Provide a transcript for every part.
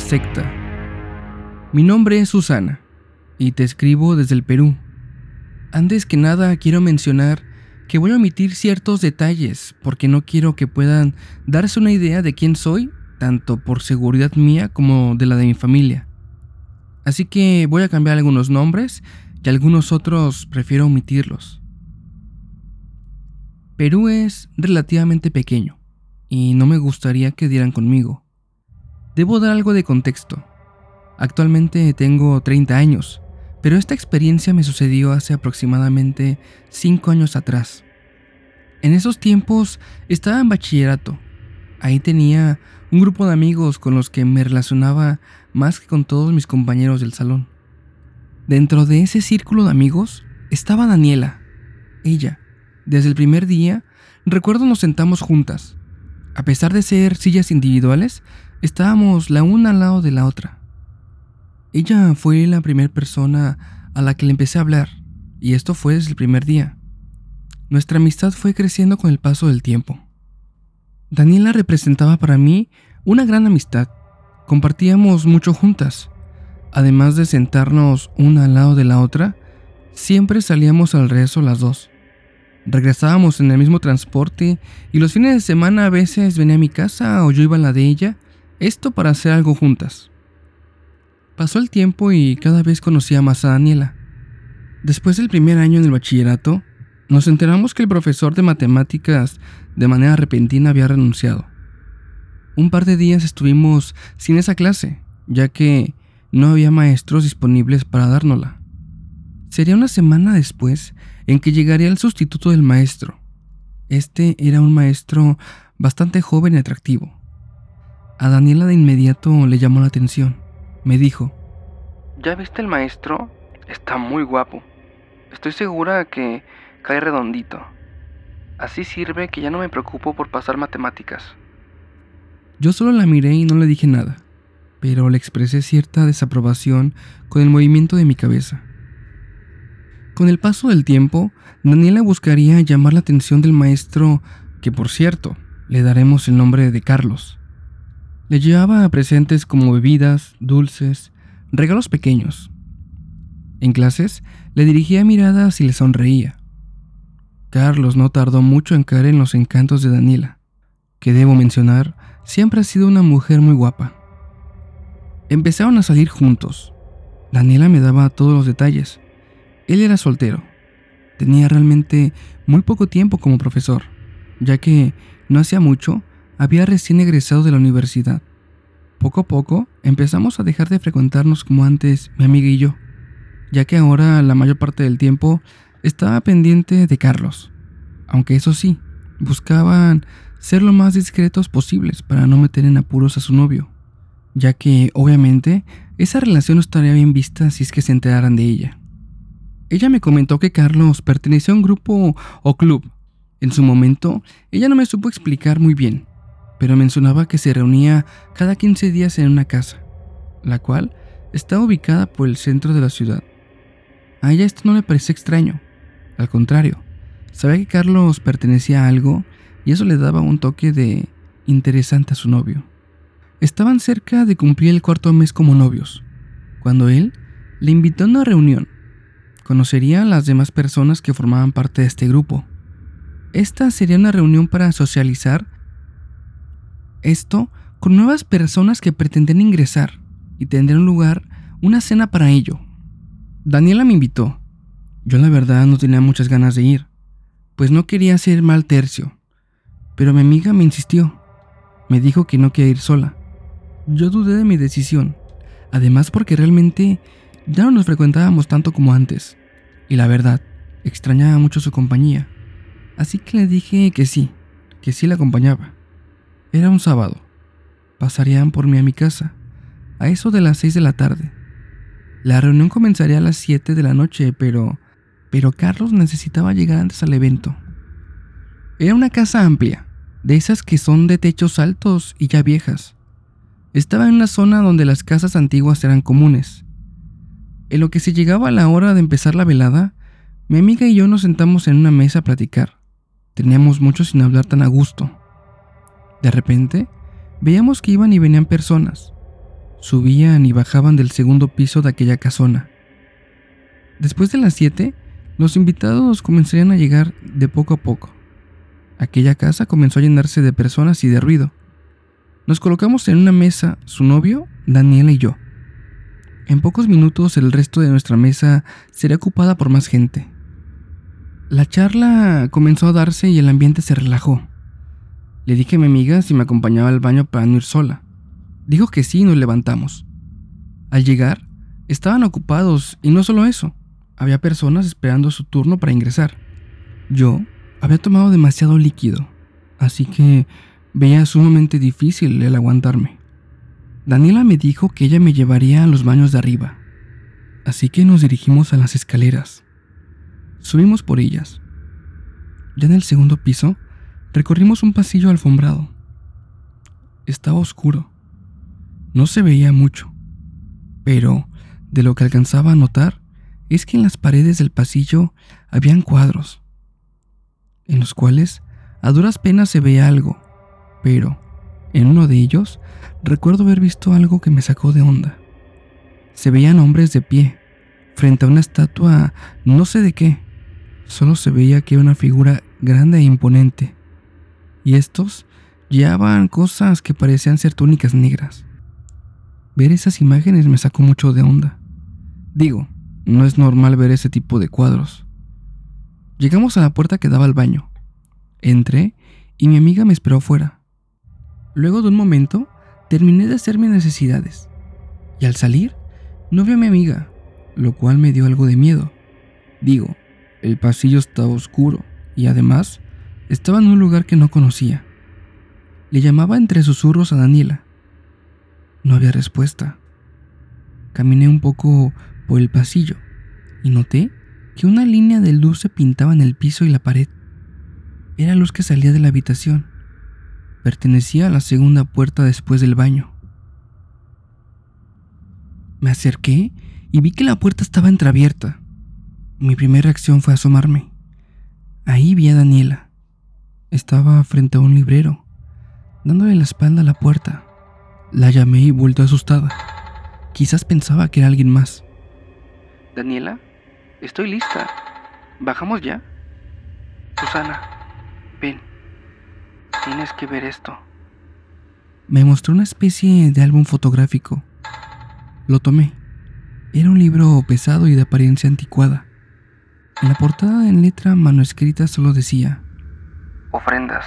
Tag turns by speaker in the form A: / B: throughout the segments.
A: Secta. Mi nombre es Susana y te escribo desde el Perú. Antes que nada quiero mencionar que voy a omitir ciertos detalles porque no quiero que puedan darse una idea de quién soy, tanto por seguridad mía como de la de mi familia. Así que voy a cambiar algunos nombres y algunos otros prefiero omitirlos. Perú es relativamente pequeño y no me gustaría que dieran conmigo. Debo dar algo de contexto. Actualmente tengo 30 años, pero esta experiencia me sucedió hace aproximadamente 5 años atrás. En esos tiempos estaba en bachillerato. Ahí tenía un grupo de amigos con los que me relacionaba más que con todos mis compañeros del salón. Dentro de ese círculo de amigos estaba Daniela. Ella, desde el primer día, recuerdo nos sentamos juntas. A pesar de ser sillas individuales, Estábamos la una al lado de la otra. Ella fue la primera persona a la que le empecé a hablar, y esto fue desde el primer día. Nuestra amistad fue creciendo con el paso del tiempo. Daniela representaba para mí una gran amistad. Compartíamos mucho juntas. Además de sentarnos una al lado de la otra, siempre salíamos al rezo las dos. Regresábamos en el mismo transporte y los fines de semana a veces venía a mi casa o yo iba a la de ella esto para hacer algo juntas. Pasó el tiempo y cada vez conocía más a Daniela. Después del primer año en el bachillerato, nos enteramos que el profesor de matemáticas de manera repentina había renunciado. Un par de días estuvimos sin esa clase, ya que no había maestros disponibles para dárnosla. Sería una semana después en que llegaría el sustituto del maestro. Este era un maestro bastante joven y atractivo. A Daniela de inmediato le llamó la atención. Me dijo, ¿Ya viste el maestro? Está muy guapo. Estoy segura que cae redondito. Así sirve que ya no me preocupo por pasar matemáticas. Yo solo la miré y no le dije nada, pero le expresé cierta desaprobación con el movimiento de mi cabeza. Con el paso del tiempo, Daniela buscaría llamar la atención del maestro, que por cierto, le daremos el nombre de Carlos. Le llevaba presentes como bebidas, dulces, regalos pequeños. En clases le dirigía miradas y le sonreía. Carlos no tardó mucho en caer en los encantos de Daniela, que debo mencionar, siempre ha sido una mujer muy guapa. Empezaron a salir juntos. Daniela me daba todos los detalles. Él era soltero. Tenía realmente muy poco tiempo como profesor, ya que no hacía mucho había recién egresado de la universidad. Poco a poco empezamos a dejar de frecuentarnos como antes mi amiga y yo, ya que ahora la mayor parte del tiempo estaba pendiente de Carlos. Aunque eso sí, buscaban ser lo más discretos posibles para no meter en apuros a su novio, ya que obviamente esa relación no estaría bien vista si es que se enteraran de ella. Ella me comentó que Carlos pertenecía a un grupo o club. En su momento, ella no me supo explicar muy bien, pero mencionaba que se reunía cada 15 días en una casa, la cual estaba ubicada por el centro de la ciudad. A ella esto no le parecía extraño, al contrario, sabía que Carlos pertenecía a algo y eso le daba un toque de interesante a su novio. Estaban cerca de cumplir el cuarto mes como novios, cuando él le invitó a una reunión. Conocería a las demás personas que formaban parte de este grupo. Esta sería una reunión para socializar esto con nuevas personas que pretendían ingresar y tendrían lugar una cena para ello. Daniela me invitó. Yo la verdad no tenía muchas ganas de ir, pues no quería ser mal tercio, pero mi amiga me insistió. Me dijo que no quería ir sola. Yo dudé de mi decisión, además porque realmente ya no nos frecuentábamos tanto como antes, y la verdad, extrañaba mucho su compañía. Así que le dije que sí, que sí la acompañaba. Era un sábado. Pasarían por mí a mi casa, a eso de las seis de la tarde. La reunión comenzaría a las siete de la noche, pero... pero Carlos necesitaba llegar antes al evento. Era una casa amplia, de esas que son de techos altos y ya viejas. Estaba en una zona donde las casas antiguas eran comunes. En lo que se llegaba a la hora de empezar la velada, mi amiga y yo nos sentamos en una mesa a platicar. Teníamos mucho sin hablar tan a gusto. De repente, veíamos que iban y venían personas. subían y bajaban del segundo piso de aquella casona. Después de las 7, los invitados comenzarían a llegar de poco a poco. Aquella casa comenzó a llenarse de personas y de ruido. Nos colocamos en una mesa, su novio, Daniela y yo. En pocos minutos el resto de nuestra mesa sería ocupada por más gente. La charla comenzó a darse y el ambiente se relajó. Le dije a mi amiga si me acompañaba al baño para no ir sola. Dijo que sí y nos levantamos. Al llegar, estaban ocupados y no solo eso, había personas esperando su turno para ingresar. Yo había tomado demasiado líquido, así que veía sumamente difícil el aguantarme. Daniela me dijo que ella me llevaría a los baños de arriba, así que nos dirigimos a las escaleras. Subimos por ellas. Ya en el segundo piso, recorrimos un pasillo alfombrado. Estaba oscuro. No se veía mucho, pero de lo que alcanzaba a notar es que en las paredes del pasillo habían cuadros, en los cuales a duras penas se veía algo, pero en uno de ellos recuerdo haber visto algo que me sacó de onda. Se veían hombres de pie, frente a una estatua no sé de qué, Solo se veía que una figura grande e imponente. Y estos llevaban cosas que parecían ser túnicas negras. Ver esas imágenes me sacó mucho de onda. Digo, no es normal ver ese tipo de cuadros. Llegamos a la puerta que daba al baño. Entré y mi amiga me esperó afuera. Luego de un momento, terminé de hacer mis necesidades. Y al salir, no vi a mi amiga, lo cual me dio algo de miedo. Digo, el pasillo estaba oscuro y además estaba en un lugar que no conocía. Le llamaba entre susurros a Daniela. No había respuesta. Caminé un poco por el pasillo y noté que una línea de luz se pintaba en el piso y la pared. Era luz que salía de la habitación. Pertenecía a la segunda puerta después del baño. Me acerqué y vi que la puerta estaba entreabierta. Mi primera reacción fue asomarme. Ahí vi a Daniela. Estaba frente a un librero, dándole la espalda a la puerta. La llamé y volvió asustada. Quizás pensaba que era alguien más.
B: Daniela, estoy lista. ¿Bajamos ya? Susana, ven. Tienes que ver esto.
A: Me mostró una especie de álbum fotográfico. Lo tomé. Era un libro pesado y de apariencia anticuada. En la portada en letra manuscrita solo decía
B: Ofrendas.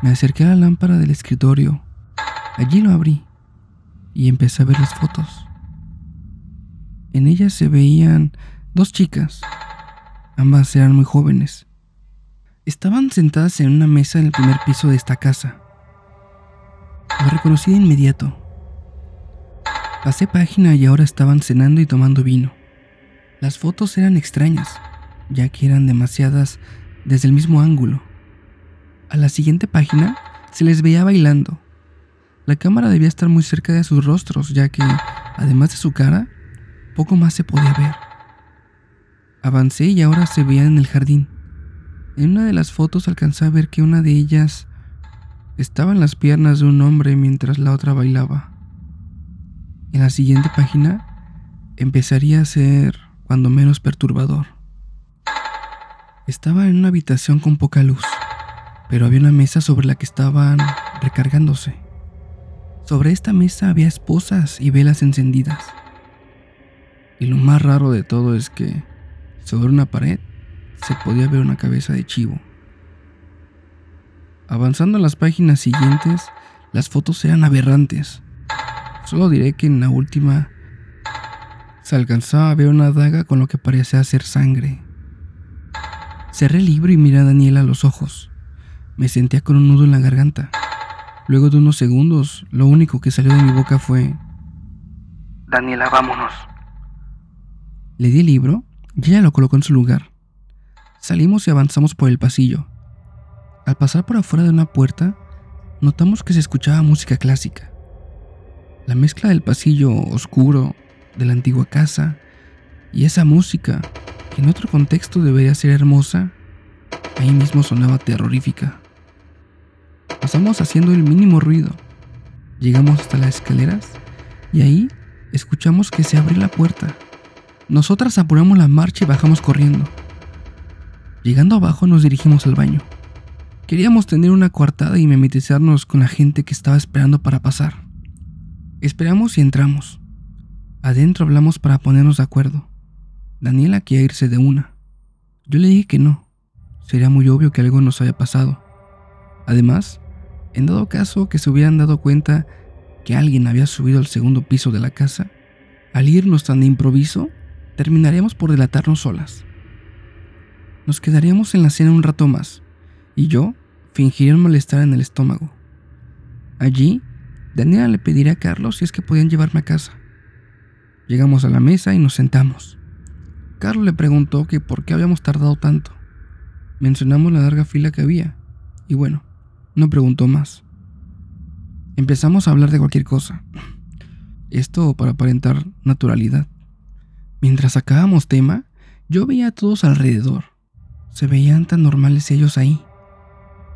A: Me acerqué a la lámpara del escritorio. Allí lo abrí y empecé a ver las fotos. En ellas se veían dos chicas. Ambas eran muy jóvenes. Estaban sentadas en una mesa en el primer piso de esta casa. Lo reconocí de inmediato. Pasé página y ahora estaban cenando y tomando vino. Las fotos eran extrañas, ya que eran demasiadas desde el mismo ángulo. A la siguiente página se les veía bailando. La cámara debía estar muy cerca de sus rostros, ya que, además de su cara, poco más se podía ver. Avancé y ahora se veían en el jardín. En una de las fotos alcancé a ver que una de ellas estaba en las piernas de un hombre mientras la otra bailaba. En la siguiente página empezaría a ser cuando menos perturbador. Estaba en una habitación con poca luz, pero había una mesa sobre la que estaban recargándose. Sobre esta mesa había esposas y velas encendidas. Y lo más raro de todo es que sobre una pared se podía ver una cabeza de chivo. Avanzando a las páginas siguientes, las fotos eran aberrantes. Solo diré que en la última se alcanzaba a ver una daga con lo que parecía ser sangre. Cerré el libro y miré a Daniela a los ojos. Me sentía con un nudo en la garganta. Luego de unos segundos, lo único que salió de mi boca fue...
B: Daniela, vámonos.
A: Le di el libro y ella lo colocó en su lugar. Salimos y avanzamos por el pasillo. Al pasar por afuera de una puerta, notamos que se escuchaba música clásica. La mezcla del pasillo oscuro de la antigua casa y esa música, que en otro contexto debería ser hermosa, ahí mismo sonaba terrorífica. Pasamos haciendo el mínimo ruido. Llegamos hasta las escaleras y ahí escuchamos que se abre la puerta. Nosotras apuramos la marcha y bajamos corriendo. Llegando abajo nos dirigimos al baño. Queríamos tener una coartada y memetizarnos con la gente que estaba esperando para pasar. Esperamos y entramos. Adentro hablamos para ponernos de acuerdo. Daniela quería irse de una. Yo le dije que no. Sería muy obvio que algo nos haya pasado. Además, en dado caso que se hubieran dado cuenta que alguien había subido al segundo piso de la casa, al irnos tan de improviso, terminaríamos por delatarnos solas. Nos quedaríamos en la cena un rato más, y yo fingiría un malestar en el estómago. Allí, Daniela le pediría a Carlos si es que podían llevarme a casa. Llegamos a la mesa y nos sentamos. Carlos le preguntó que por qué habíamos tardado tanto. Mencionamos la larga fila que había, y bueno, no preguntó más. Empezamos a hablar de cualquier cosa. Esto para aparentar naturalidad. Mientras sacábamos tema, yo veía a todos alrededor. Se veían tan normales ellos ahí.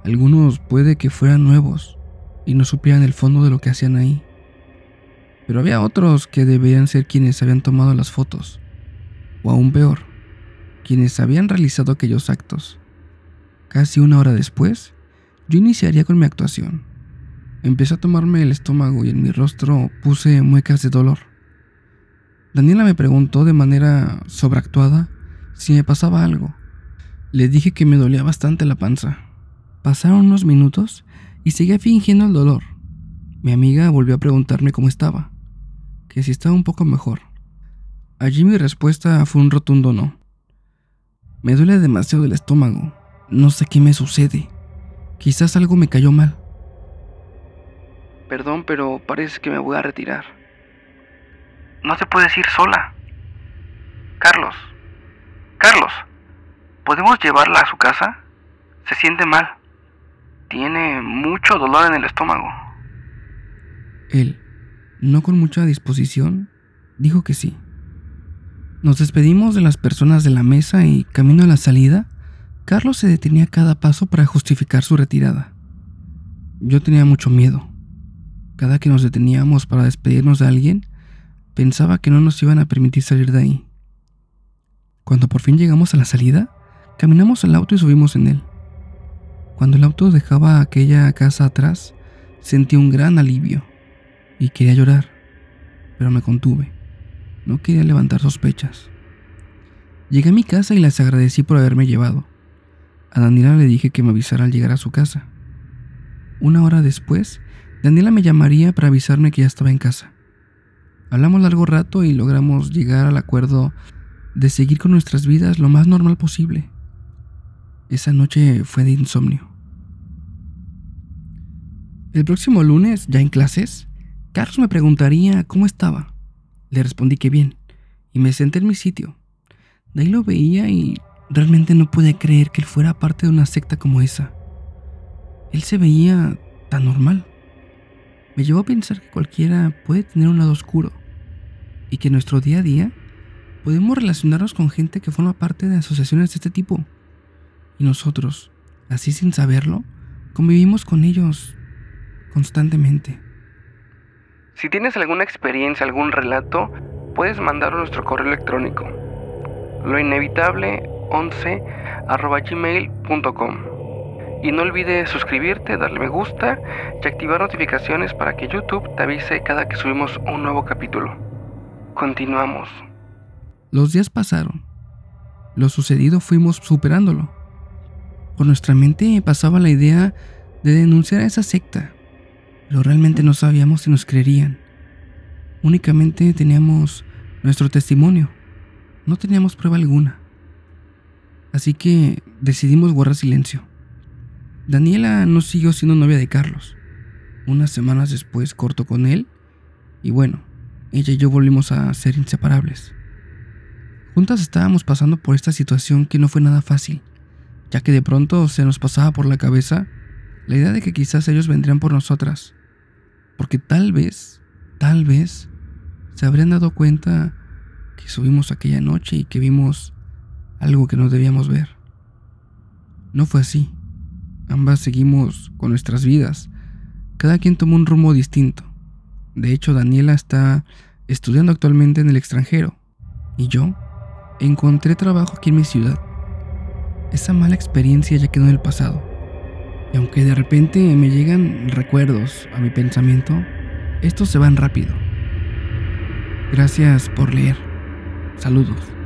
A: Algunos puede que fueran nuevos y no supieran el fondo de lo que hacían ahí. Pero había otros que debían ser quienes habían tomado las fotos, o aún peor, quienes habían realizado aquellos actos. Casi una hora después, yo iniciaría con mi actuación. Empecé a tomarme el estómago y en mi rostro puse muecas de dolor. Daniela me preguntó de manera sobreactuada si me pasaba algo. Le dije que me dolía bastante la panza. Pasaron unos minutos y seguía fingiendo el dolor. Mi amiga volvió a preguntarme cómo estaba, que si estaba un poco mejor. Allí mi respuesta fue un rotundo no. Me duele demasiado el estómago. No sé qué me sucede. Quizás algo me cayó mal.
B: Perdón, pero parece que me voy a retirar. No te puedes ir sola. Carlos. Carlos. ¿Podemos llevarla a su casa? Se siente mal. Tiene mucho dolor en el estómago.
A: Él, no con mucha disposición, dijo que sí. Nos despedimos de las personas de la mesa y, camino a la salida, Carlos se detenía a cada paso para justificar su retirada. Yo tenía mucho miedo. Cada que nos deteníamos para despedirnos de alguien, pensaba que no nos iban a permitir salir de ahí. Cuando por fin llegamos a la salida, caminamos al auto y subimos en él. Cuando el auto dejaba aquella casa atrás, sentí un gran alivio y quería llorar, pero me contuve. No quería levantar sospechas. Llegué a mi casa y les agradecí por haberme llevado. A Daniela le dije que me avisara al llegar a su casa. Una hora después, Daniela me llamaría para avisarme que ya estaba en casa. Hablamos largo rato y logramos llegar al acuerdo de seguir con nuestras vidas lo más normal posible. Esa noche fue de insomnio. El próximo lunes, ya en clases, Carlos me preguntaría cómo estaba. Le respondí que bien, y me senté en mi sitio. De ahí lo veía y realmente no pude creer que él fuera parte de una secta como esa. Él se veía tan normal. Me llevó a pensar que cualquiera puede tener un lado oscuro y que en nuestro día a día podemos relacionarnos con gente que forma parte de asociaciones de este tipo. Y nosotros, así sin saberlo, convivimos con ellos constantemente.
B: Si tienes alguna experiencia, algún relato, puedes mandarlo a nuestro correo electrónico. Lo inevitable 11 gmail.com. Y no olvides suscribirte, darle me gusta y activar notificaciones para que YouTube te avise cada que subimos un nuevo capítulo. Continuamos.
A: Los días pasaron. Lo sucedido fuimos superándolo. Por nuestra mente pasaba la idea de denunciar a esa secta, pero realmente no sabíamos si nos creerían. Únicamente teníamos nuestro testimonio, no teníamos prueba alguna. Así que decidimos guardar silencio. Daniela no siguió siendo novia de Carlos. Unas semanas después cortó con él y bueno, ella y yo volvimos a ser inseparables. Juntas estábamos pasando por esta situación que no fue nada fácil, ya que de pronto se nos pasaba por la cabeza la idea de que quizás ellos vendrían por nosotras, porque tal vez, tal vez, se habrían dado cuenta que subimos aquella noche y que vimos algo que no debíamos ver. No fue así. Ambas seguimos con nuestras vidas. Cada quien tomó un rumbo distinto. De hecho, Daniela está estudiando actualmente en el extranjero. Y yo encontré trabajo aquí en mi ciudad. Esa mala experiencia ya quedó en el pasado. Y aunque de repente me llegan recuerdos a mi pensamiento, estos se van rápido. Gracias por leer. Saludos.